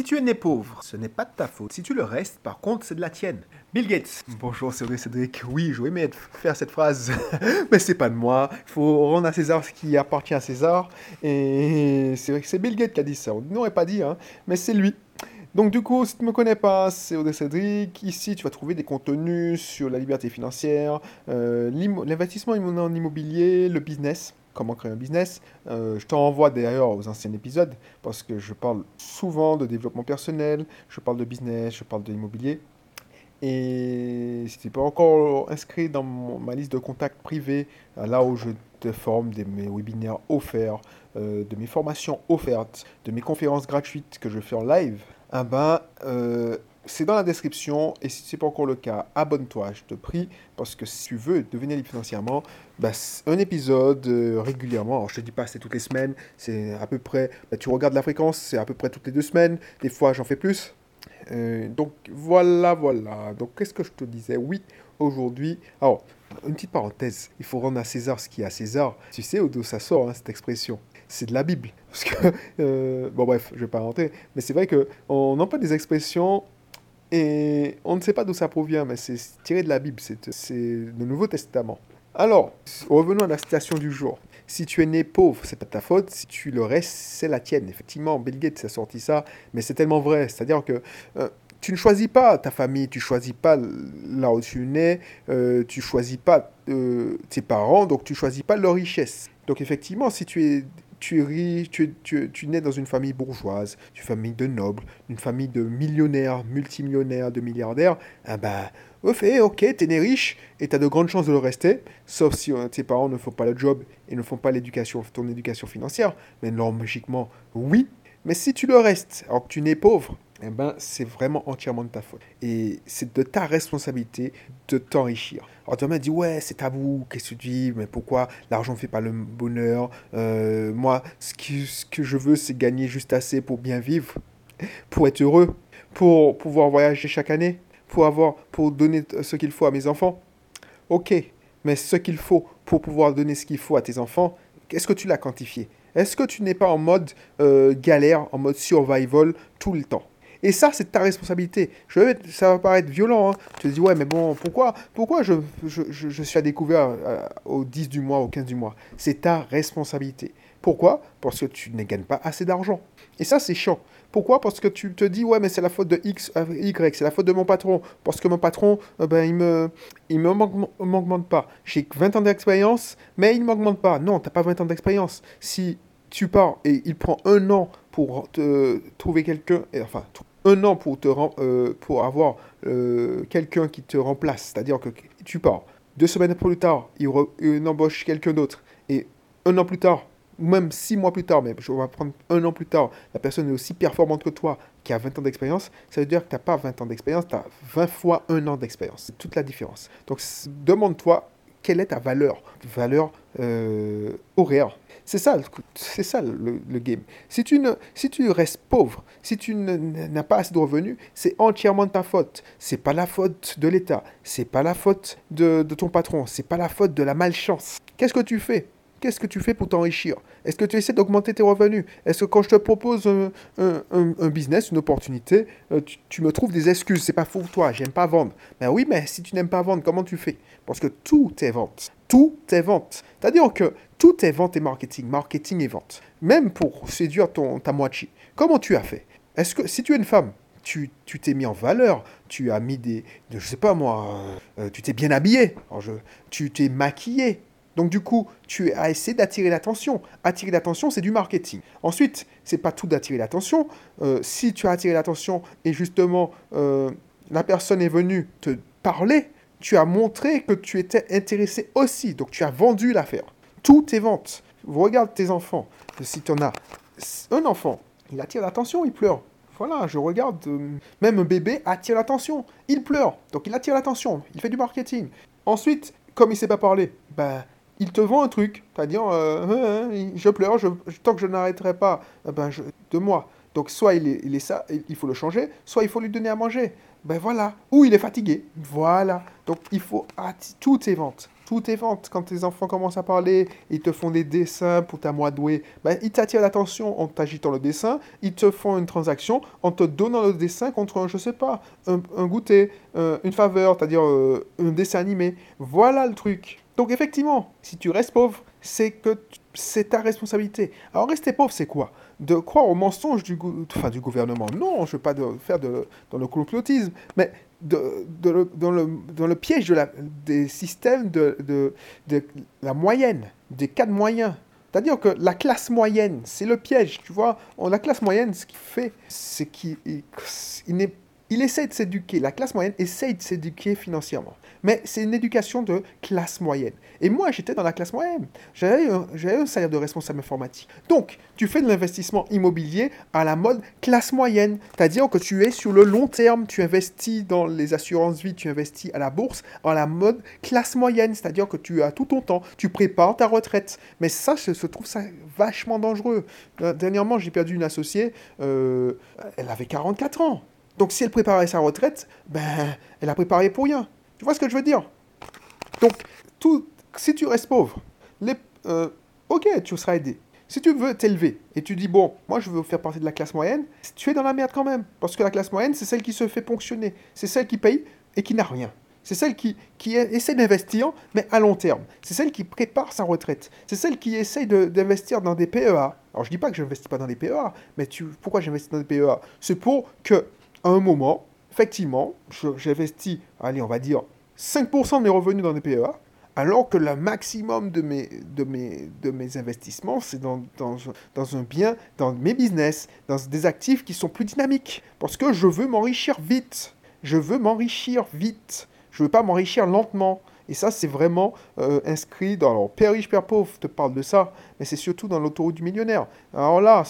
Si tu es né pauvre, ce n'est pas de ta faute. Si tu le restes, par contre, c'est de la tienne. Bill Gates. Bonjour, c'est Cédric. Oui, j'aurais aimé faire cette phrase, mais c'est pas de moi. Il faut rendre à César ce qui appartient à César. Et c'est vrai que c'est Bill Gates qui a dit ça. On n'aurait pas dit, hein, mais c'est lui. Donc du coup, si tu ne me connais pas, c'est Audrey Cédric. Ici, tu vas trouver des contenus sur la liberté financière, euh, l'investissement en immobilier, le business, comment créer un business. Euh, je t'envoie d'ailleurs aux anciens épisodes parce que je parle souvent de développement personnel, je parle de business, je parle de l'immobilier. Et si tu n'es pas encore inscrit dans ma liste de contacts privés, euh, là où je te forme de mes webinaires offerts, de mes formations offertes, de mes conférences gratuites que je fais en live, ah ben, euh, c'est dans la description. Et si ce n'est pas encore le cas, abonne-toi, je te prie. Parce que si tu veux devenir libre financièrement, bah, un épisode euh, régulièrement. Alors, je te dis pas c'est toutes les semaines. C'est à peu près. Bah, tu regardes la fréquence, c'est à peu près toutes les deux semaines. Des fois, j'en fais plus. Euh, donc, voilà, voilà. Donc, qu'est-ce que je te disais? Oui, aujourd'hui. Alors, une petite parenthèse. Il faut rendre à César ce qui est à César. Tu sais d'où ça sort, hein, cette expression c'est de la Bible. Parce que, euh, bon bref, je vais pas rentrer, mais c'est vrai qu'on emploie des expressions et on ne sait pas d'où ça provient, mais c'est tiré de la Bible, c'est le Nouveau Testament. Alors, revenons à la citation du jour. Si tu es né pauvre, c'est pas ta faute. Si tu le restes, c'est la tienne. Effectivement, Bill Gates a sorti ça, mais c'est tellement vrai. C'est-à-dire que euh, tu ne choisis pas ta famille, tu choisis pas là où tu nais, euh, tu choisis pas euh, tes parents, donc tu choisis pas leur richesse. Donc effectivement, si tu es tu es riche, tu, nais dans une famille bourgeoise, une famille de nobles, une famille de millionnaires, multimillionnaires, de milliardaires, ah ben, au fait, ok, es né riche et tu as de grandes chances de le rester, sauf si euh, tes parents ne font pas le job et ne font pas l'éducation, ton éducation financière. Mais logiquement, oui. Mais si tu le restes, alors que tu nais pauvre, eh ben, c'est vraiment entièrement de ta faute. Et c'est de ta responsabilité de t'enrichir. Alors m'as dit, ouais, c'est tabou, qu'est-ce que tu dis, mais pourquoi l'argent ne fait pas le bonheur euh, Moi, ce, ce que je veux, c'est gagner juste assez pour bien vivre, pour être heureux, pour pouvoir voyager chaque année, pour, avoir, pour donner ce qu'il faut à mes enfants. Ok, mais ce qu'il faut pour pouvoir donner ce qu'il faut à tes enfants, est-ce que tu l'as quantifié? Est-ce que tu n'es pas en mode euh, galère, en mode survival tout le temps? Et ça, c'est ta responsabilité. Je, ça va paraître violent. Hein. Tu te dis, ouais, mais bon, pourquoi, pourquoi je, je, je, suis à découvert euh, au 10 du mois, au 15 du mois? C'est ta responsabilité. Pourquoi? Parce que tu ne gagnes pas assez d'argent. Et ça, c'est chiant. Pourquoi? Parce que tu te dis, ouais, mais c'est la faute de X, euh, Y, c'est la faute de mon patron. Parce que mon patron, euh, ben, il me, il me m'augmente pas. J'ai 20 ans d'expérience, mais il ne m'augmente pas. Non, tu n'as pas 20 ans d'expérience. Si tu pars et il prend un an pour te trouver quelqu'un, enfin, un an pour, te, euh, pour avoir euh, quelqu'un qui te remplace, c'est-à-dire que tu pars. Deux semaines plus tard, il, embauche quelqu'un d'autre. Et un an plus tard, ou même six mois plus tard, mais je vais prendre un an plus tard, la personne est aussi performante que toi, qui a 20 ans d'expérience, ça veut dire que tu n'as pas 20 ans d'expérience, tu as 20 fois un an d'expérience. C'est toute la différence. Donc demande-toi quelle est ta valeur, valeur euh, horaire. C'est ça, c'est ça le, game. Si tu, si tu restes pauvre, si tu n'as pas assez de revenus, c'est entièrement ta faute. C'est pas la faute de l'État, c'est pas la faute de, de ton patron, c'est pas la faute de la malchance. Qu'est-ce que tu fais? Qu'est-ce que tu fais pour t'enrichir? Est-ce que tu essaies d'augmenter tes revenus? Est-ce que quand je te propose un, un, business, une opportunité, euh, tu, me trouves des excuses? C'est pas pour toi, j'aime pas vendre. Ben oui, mais si tu n'aimes pas vendre, comment tu fais? Parce que tout est vente. Tout est vente. C'est-à-dire que tout est vente et marketing. Marketing et vente. Même pour séduire ta moitié. Comment tu as fait? Est-ce que si tu es une femme, tu t'es mis en valeur, tu as mis des, je sais pas moi, euh, tu t'es bien habillé, tu t'es maquillé, donc du coup, tu as essayé d'attirer l'attention. Attirer l'attention, c'est du marketing. Ensuite, c'est pas tout d'attirer l'attention. Euh, si tu as attiré l'attention et justement euh, la personne est venue te parler, tu as montré que tu étais intéressé aussi. Donc tu as vendu l'affaire. Tout est vente. Regarde tes enfants. Si tu en as un enfant, il attire l'attention, il pleure. Voilà, je regarde, euh, même un bébé attire l'attention. Il pleure, donc il attire l'attention, il fait du marketing. Ensuite, comme il ne sait pas parler, ben, il te vend un truc, c'est-à-dire, euh, hein, hein, je pleure, je, tant que je n'arrêterai pas eh ben, de moi. Donc soit il est, ça, il faut le changer, soit il faut lui donner à manger. Ben voilà. Ou il est fatigué. Voilà. Donc il faut... tout est vente. toutes tes ventes, quand tes enfants commencent à parler, ils te font des dessins pour ta doué, ben, ils t'attirent l'attention en t'agitant le dessin, ils te font une transaction en te donnant le dessin contre, un, je sais pas, un, goûter, euh, une faveur, c'est-à-dire euh, un dessin animé. Voilà le truc. Donc effectivement, si tu restes pauvre, c'est que c'est ta responsabilité. Alors rester pauvre, c'est quoi? De croire aux mensonges du, gouvernement. Non, je ne veux pas de, faire de, dans le complotisme, mais de, dans, le, dans, le, piège de la, des systèmes de, la moyenne, des cas de moyens. C'est-à-dire que la classe moyenne, c'est le piège, tu vois? La classe moyenne, ce qu'il fait, c'est qu'il il, il essaie de s'éduquer. La classe moyenne essaie de s'éduquer financièrement mais c'est une éducation de classe moyenne. Et moi, j'étais dans la classe moyenne. J'avais un, salaire de responsable informatique. Donc, tu fais de l'investissement immobilier à la mode classe moyenne. C'est-à-dire que tu es sur le long terme, tu investis dans les assurances vie, tu investis à la bourse à la mode classe moyenne. C'est-à-dire que tu as tout ton temps, tu prépares ta retraite. Mais ça, je, trouve ça vachement dangereux. Euh, dernièrement, j'ai perdu une associée, euh, elle avait 44 ans. Donc si elle préparait sa retraite, ben, elle a préparé pour rien. Tu vois ce que je veux dire? Donc, tout, si tu restes pauvre, les, euh, ok, tu seras aidé. Si tu veux t'élever et tu dis, bon, moi je veux faire partie de la classe moyenne, tu es dans la merde quand même. Parce que la classe moyenne, c'est celle qui se fait ponctionner. C'est celle qui paye et qui n'a rien. C'est celle qui, qui essaie d'investir, mais à long terme. C'est celle qui prépare sa retraite. C'est celle qui essaie d'investir dans des PEA. Alors je dis pas que je n'investis pas dans des PEA, mais tu, pourquoi j'investis dans des PEA C'est pour que, à un moment, effectivement, j'investis, allez, on va dire, 5% de mes revenus dans des PEA, alors que le maximum de mes, de mes, de mes investissements, c'est dans, dans, dans, un bien, dans mes business, dans des actifs qui sont plus dynamiques. Parce que je veux m'enrichir vite. Je veux m'enrichir vite. Je veux pas m'enrichir lentement. Et ça, c'est vraiment euh, inscrit dans... Alors, Père riche, Père pauvre te parle de ça, mais c'est surtout dans l'autoroute du millionnaire. Alors là,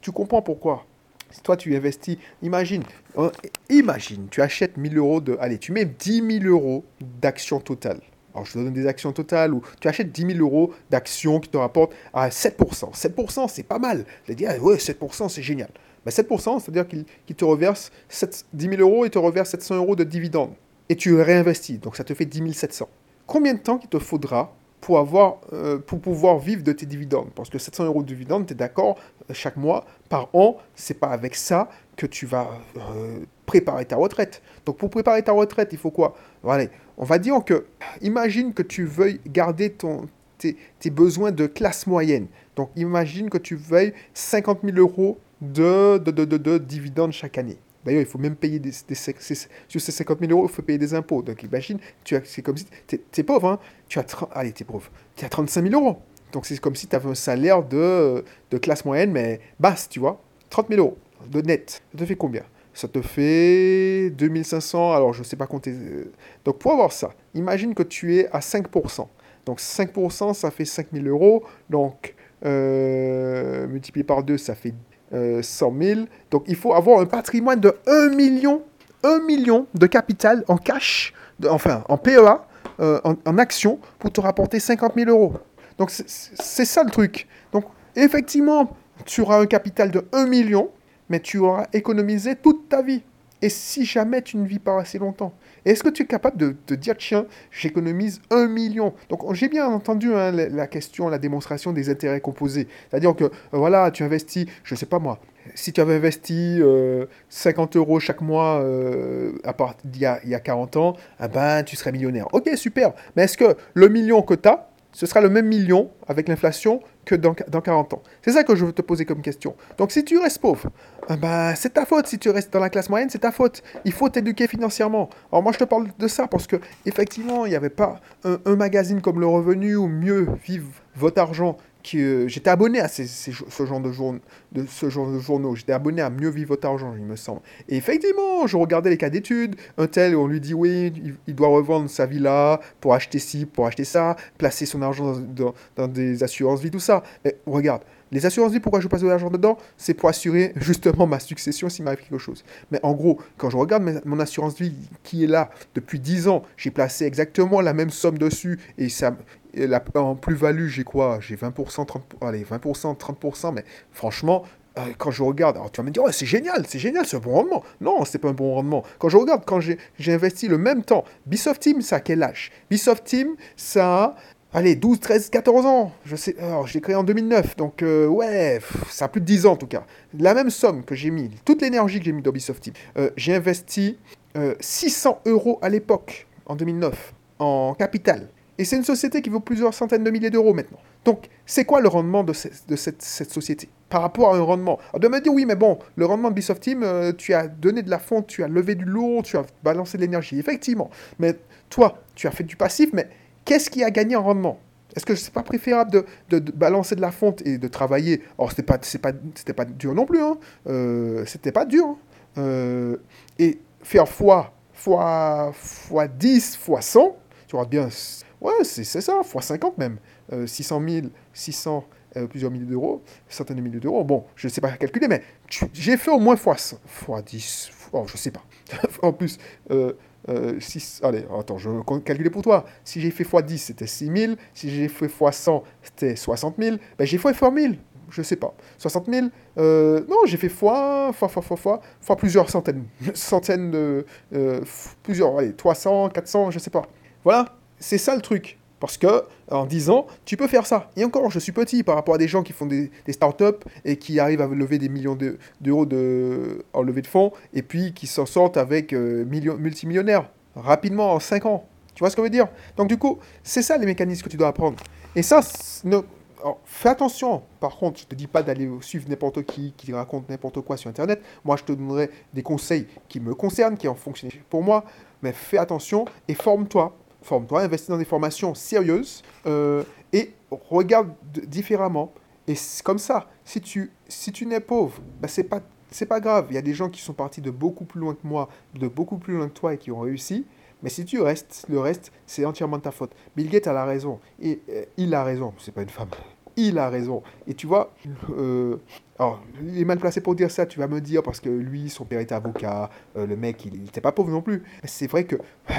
tu comprends pourquoi. Si toi, tu investis, imagine, euh, imagine, tu achètes 1000 euros de. Allez, tu mets 10 000 euros d'actions totales. Alors, je te donne des actions totales où tu achètes 10 000 euros d'actions qui te rapportent à 7%. 7%, c'est pas mal. Je dit, ah, ouais, 7%, c'est génial. Mais 7%, c'est-à-dire qu'il te reverse 7, 10 000 euros et te reverse 700 euros de dividendes. Et tu réinvestis. Donc, ça te fait 10 700. Combien de temps il te faudra euh, pour pouvoir vivre de tes dividendes. Parce que 700 euros de dividendes, tu es d'accord, euh, chaque mois, par an, c'est pas avec ça que tu vas euh, préparer ta retraite. Donc pour préparer ta retraite, il faut quoi? On va dire que, imagine que tu veuilles garder ton, tes, tes besoins de classe moyenne. Donc imagine que tu veuilles 50 000 euros de, de, de, de dividendes chaque année. D'ailleurs, il faut même payer des, sur ces 50 000 euros, il faut payer des impôts. Donc imagine, c'est comme si tu es, pauvre, hein, tu as allez, tu es pauvre, tu as 35 000 euros. Donc c'est comme si tu avais un salaire de, de, classe moyenne, mais basse, tu vois. 30 000 euros de net. Ça te fait combien? Ça te fait 2500, alors je ne sais pas compter. Euh. Donc pour avoir ça, imagine que tu es à 5%. Donc 5%, ça fait 5 000 euros. Donc euh, multiplié par 2, ça fait 100 euh, 000. Donc il faut avoir un patrimoine de 1 million, 1 million de capital en cash, enfin en PEA, euh, en, en action, pour te rapporter 50 000 euros. Donc c'est ça le truc. Donc effectivement, tu auras un capital de 1 million, mais tu auras économisé toute ta vie. Et si jamais tu ne vis pas assez longtemps, est-ce que tu es capable de te dire, tiens, j'économise un million? Donc j'ai bien entendu hein, la, question, la démonstration des intérêts composés. C'est-à-dire que, euh, voilà, tu investis, je ne sais pas moi, si tu avais investi 50 euh, euros chaque mois euh, à part, il, y a, il y a 40 ans, eh ben, tu serais millionnaire. Ok, super. Mais est-ce que le million que tu as, ce sera le même million avec l'inflation que dans, dans 40 ans C'est ça que je veux te poser comme question. Donc si tu restes pauvre, eh ben, c'est ta faute. Si tu restes dans la classe moyenne, c'est ta faute. Il faut t'éduquer financièrement. Alors moi je te parle de ça parce que effectivement il n'y avait pas un, un, magazine comme Le Revenu ou Mieux Vivre Votre Argent euh, j'étais abonné à ce, genre de, journaux. J'étais abonné à Mieux vivre votre argent, il me semble. Et effectivement, je regardais les cas d'études. Un tel, on lui dit oui, il, doit revendre sa villa pour acheter ci, pour acheter ça, placer son argent dans, dans des assurances vie, tout ça. Mais regarde, les assurances vie, pourquoi je passe de l'argent dedans? C'est pour assurer justement ma succession s'il m'arrive quelque chose. Mais en gros, quand je regarde mon assurance vie qui est là depuis 10 ans, j'ai placé exactement la même somme dessus et ça, en plus-value, j'ai quoi? J'ai 20%, 30%, allez, 20%, 30%, mais franchement, euh, quand je regarde, alors tu vas me dire, c'est génial, c'est génial, c'est un bon rendement. Non, c'est pas un bon rendement. Quand je regarde, quand j'ai investi le même temps, Bisoft Team, ça quel âge? Bisoft Team, ça allez, 12, 13, 14 ans. Je sais, alors je l'ai créé en 2009, donc euh, ouais, ça a plus de 10 ans en tout cas. La même somme que j'ai mis, toute l'énergie que j'ai mis dans Bisoft Team, euh, j'ai investi 600 euros à l'époque, en 2009, en capital. Et c'est une société qui vaut plusieurs centaines de milliers d'euros maintenant. Donc, c'est quoi le rendement de, cette, société par rapport à un rendement? Alors, de me dire, oui, mais bon, le rendement de Bisoft Team, euh, tu as donné de la fonte, tu as levé du lourd, tu as balancé de l'énergie, effectivement. Mais toi, tu as fait du passif, mais qu'est-ce qui a gagné en rendement? Est-ce que c'est pas préférable de, balancer de la fonte et de travailler? Alors, c'était pas, pas, dur non plus, hein. Euh, pas dur. Hein. Euh, et faire fois, fois, fois 10, fois 100, tu auras bien. Ouais, c'est ça, fois 50 même. 600 000, 600, plusieurs milliers d'euros, centaines de milliers d'euros. Bon, je ne sais pas calculer, mais j'ai fait au moins fois, fois 10, oh, je ne sais pas. en plus, 6, euh, euh, allez, attends, je vais calculer pour toi. Si j'ai fait fois 10, c'était 6 000. Si j'ai fait fois 100, c'était 60 000. Ben, j'ai fait fois 1000 je sais pas. 60 000 euh, Non, j'ai fait fois, fois, fois, fois, fois, fois plusieurs centaines. Centaines de. plusieurs, allez, 300, 400, je sais pas. Voilà, c'est ça le truc. Parce que, en 10 ans, tu peux faire ça. Et encore, je suis petit par rapport à des gens qui font des, startups et qui arrivent à lever des millions d'euros de, en levée de fonds et puis qui s'en sortent avec euh, multimillionnaires rapidement en 5 ans. Tu vois ce que je veux dire? Donc, du coup, c'est ça les mécanismes que tu dois apprendre. Et ça, fais attention. Par contre, je te dis pas d'aller suivre n'importe qui qui raconte n'importe quoi sur Internet. Moi, je te donnerai des conseils qui me concernent, qui ont fonctionné pour moi. Mais fais attention et forme-toi forme-toi, investis dans des formations sérieuses euh, et regarde différemment. Et comme ça, si tu, si tu n'es pauvre, bah c'est pas c'est pas grave. Il y a des gens qui sont partis de beaucoup plus loin que moi, de beaucoup plus loin que toi et qui ont réussi. Mais si tu restes, le reste, c'est entièrement de ta faute. Bill Gates a la raison. Et euh, il a raison. C'est pas une femme il a raison. Et tu vois, euh, alors, il est mal placé pour dire ça, tu vas me dire, parce que lui, son père était avocat, euh, le mec, il n'était pas pauvre non plus. C'est vrai que,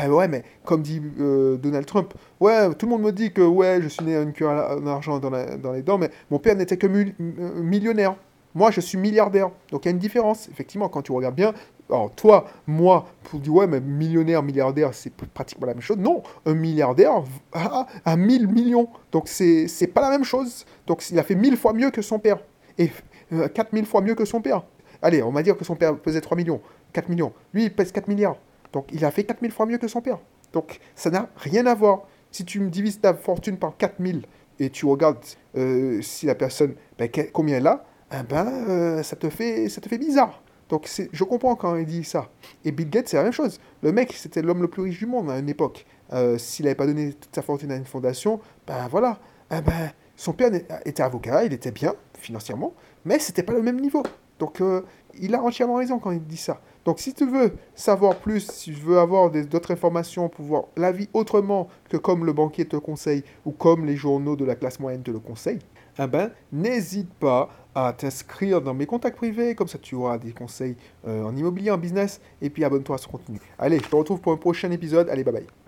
ouais, mais comme dit euh, Donald Trump, ouais, tout le monde me dit que, ouais, je suis né à une queue en argent dans, dans, les dents, mais mon père n'était que millionnaire. Moi, je suis milliardaire. Donc, il y a une différence. Effectivement, quand tu regardes bien, alors toi, moi, pour dire ouais, mais millionnaire, milliardaire, c'est pratiquement la même chose. Non, un milliardaire a, a 1000 millions. Donc c'est pas la même chose. Donc il a fait 1000 fois mieux que son père. Et euh, 4000 fois mieux que son père. Allez, on va dire que son père pesait 3 millions. 4 millions. Lui, il pèse 4 milliards. Donc il a fait 4000 fois mieux que son père. Donc ça n'a rien à voir. Si tu divises ta fortune par 4000 et tu regardes euh, si la personne, ben, combien elle a, eh ben, euh, ça, te fait, ça te fait bizarre. Donc je comprends quand il dit ça. Et Bill Gates, c'est la même chose. Le mec, c'était l'homme le plus riche du monde à une époque. Euh, s'il n'avait pas donné toute sa fortune à une fondation, ben voilà. Eh ben, son père était avocat, il était bien financièrement, mais c'était pas le même niveau. Donc euh, il a entièrement raison quand il dit ça. Donc si tu veux savoir plus, si tu veux avoir d'autres informations pour voir la vie autrement que comme le banquier te conseille ou comme les journaux de la classe moyenne te le conseillent, eh ben, n'hésite pas à t'inscrire dans mes contacts privés, comme ça tu auras des conseils euh, en immobilier, en business, et puis abonne-toi à ce contenu. Allez, je te retrouve pour un prochain épisode. Allez, bye bye.